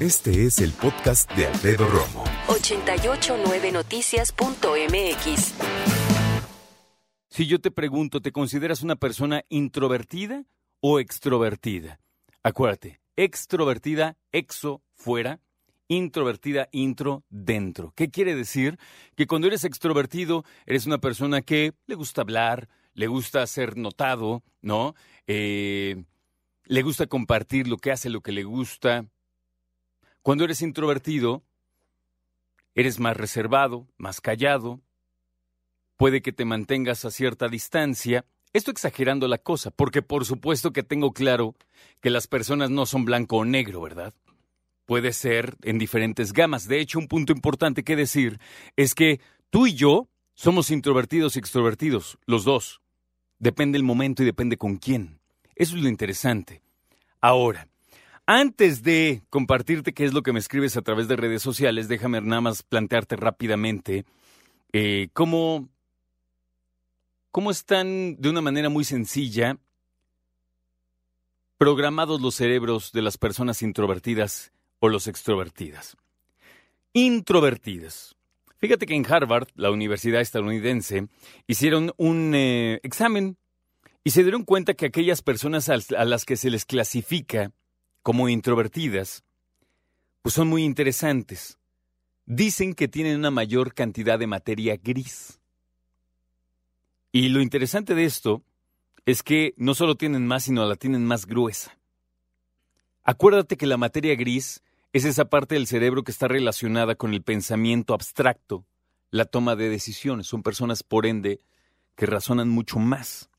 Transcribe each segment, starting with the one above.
Este es el podcast de Alfredo Romo. 889noticias.mx. Si yo te pregunto, ¿te consideras una persona introvertida o extrovertida? Acuérdate, extrovertida, exo, fuera, introvertida, intro, dentro. ¿Qué quiere decir? Que cuando eres extrovertido, eres una persona que le gusta hablar, le gusta ser notado, ¿no? Eh, le gusta compartir lo que hace, lo que le gusta. Cuando eres introvertido, eres más reservado, más callado, puede que te mantengas a cierta distancia. Esto exagerando la cosa, porque por supuesto que tengo claro que las personas no son blanco o negro, ¿verdad? Puede ser en diferentes gamas. De hecho, un punto importante que decir es que tú y yo somos introvertidos y extrovertidos, los dos. Depende el momento y depende con quién. Eso es lo interesante. Ahora, antes de compartirte qué es lo que me escribes a través de redes sociales, déjame nada más plantearte rápidamente eh, cómo cómo están de una manera muy sencilla programados los cerebros de las personas introvertidas o los extrovertidas. Introvertidas. Fíjate que en Harvard, la universidad estadounidense, hicieron un eh, examen y se dieron cuenta que aquellas personas a las que se les clasifica como introvertidas, pues son muy interesantes. Dicen que tienen una mayor cantidad de materia gris. Y lo interesante de esto es que no solo tienen más, sino la tienen más gruesa. Acuérdate que la materia gris es esa parte del cerebro que está relacionada con el pensamiento abstracto, la toma de decisiones. Son personas, por ende, que razonan mucho más.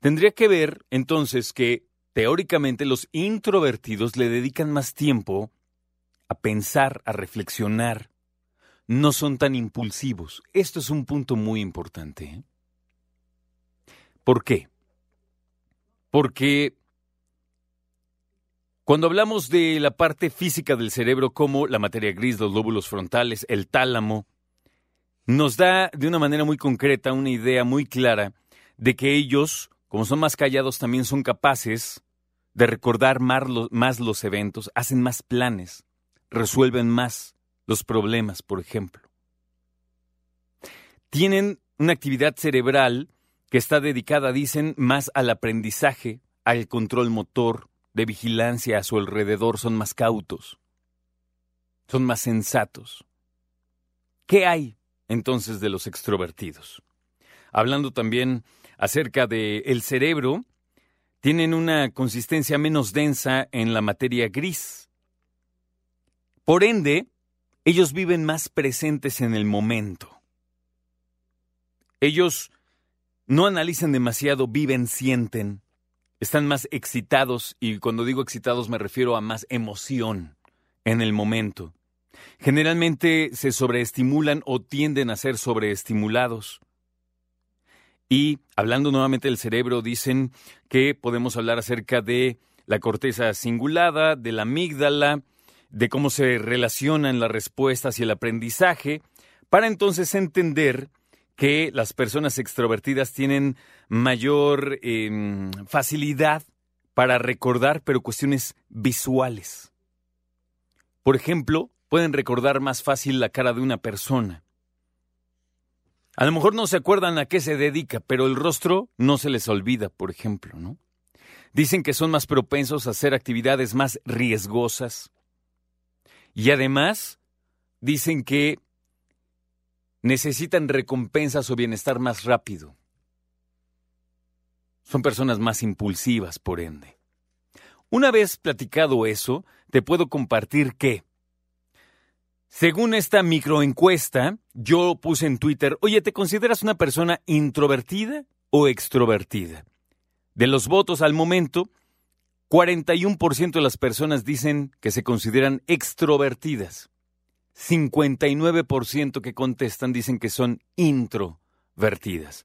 Tendría que ver, entonces, que teóricamente los introvertidos le dedican más tiempo a pensar, a reflexionar. No son tan impulsivos. Esto es un punto muy importante. ¿eh? ¿Por qué? Porque cuando hablamos de la parte física del cerebro como la materia gris, los lóbulos frontales, el tálamo, nos da de una manera muy concreta una idea muy clara de que ellos, como son más callados, también son capaces de recordar más los, eventos, hacen más planes, resuelven más los problemas, por ejemplo. Tienen una actividad cerebral que está dedicada, dicen, más al aprendizaje, al control motor, de vigilancia a su alrededor, son más cautos, son más sensatos. ¿Qué hay entonces de los extrovertidos? Hablando también acerca del el cerebro, tienen una consistencia menos densa en la materia gris. Por ende, ellos viven más presentes en el momento. Ellos no analizan demasiado, viven, sienten, están más excitados y cuando digo excitados me refiero a más emoción en el momento. Generalmente se sobreestimulan o tienden a ser sobreestimulados. Y hablando nuevamente del cerebro, dicen que podemos hablar acerca de la corteza cingulada, de la amígdala, de cómo se relacionan las respuestas y el aprendizaje, para entonces entender que las personas extrovertidas tienen mayor em, facilidad para recordar, pero cuestiones visuales. Por ejemplo, pueden recordar más fácil la cara de una persona. A lo mejor no se acuerdan a qué se dedica, pero el rostro no se les olvida, por ejemplo, ¿no? Dicen que son más propensos a hacer actividades más riesgosas. Y además, dicen que necesitan recompensas o bienestar más rápido. Son personas más impulsivas, por ende. Una vez platicado eso, te puedo compartir que, según esta microencuesta, yo puse en Twitter, oye, ¿te consideras una persona introvertida o extrovertida? De los votos al momento, 41% de las personas dicen que se consideran extrovertidas. 59% que contestan dicen que son introvertidas.